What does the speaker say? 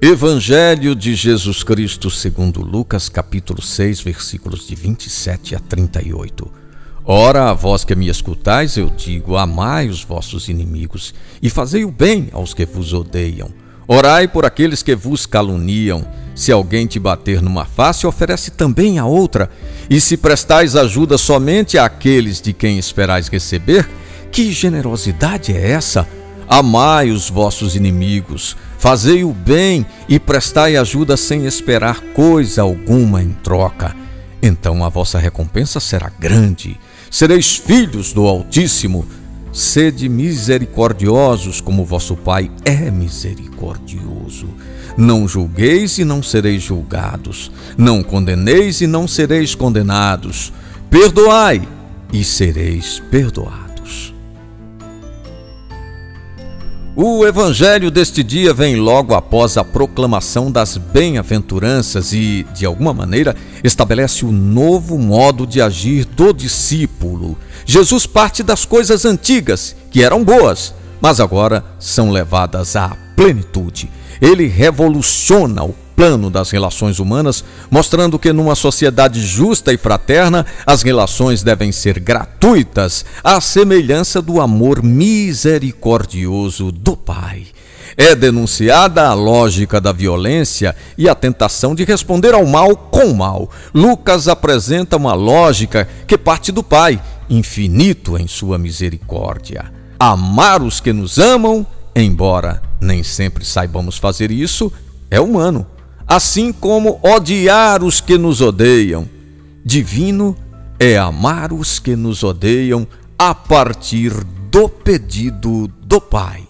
Evangelho de Jesus Cristo segundo Lucas, capítulo 6, versículos de 27 a 38. Ora, a vós que me escutais, eu digo: amai os vossos inimigos e fazei o bem aos que vos odeiam. Orai por aqueles que vos caluniam. Se alguém te bater numa face, oferece também a outra. E se prestais ajuda somente àqueles de quem esperais receber, que generosidade é essa? Amai os vossos inimigos, fazei o bem e prestai ajuda sem esperar coisa alguma em troca. Então a vossa recompensa será grande. Sereis filhos do Altíssimo. Sede misericordiosos, como vosso Pai é misericordioso. Não julgueis e não sereis julgados. Não condeneis e não sereis condenados. Perdoai e sereis perdoados. O evangelho deste dia vem logo após a proclamação das bem-aventuranças e, de alguma maneira, estabelece o novo modo de agir do discípulo. Jesus parte das coisas antigas, que eram boas, mas agora são levadas à plenitude. Ele revoluciona o plano das relações humanas, mostrando que numa sociedade justa e fraterna, as relações devem ser gratuitas, à semelhança do amor misericordioso do Pai. É denunciada a lógica da violência e a tentação de responder ao mal com mal. Lucas apresenta uma lógica que parte do Pai, infinito em sua misericórdia. Amar os que nos amam, embora nem sempre saibamos fazer isso, é humano assim como odiar os que nos odeiam. Divino é amar os que nos odeiam a partir do pedido do Pai.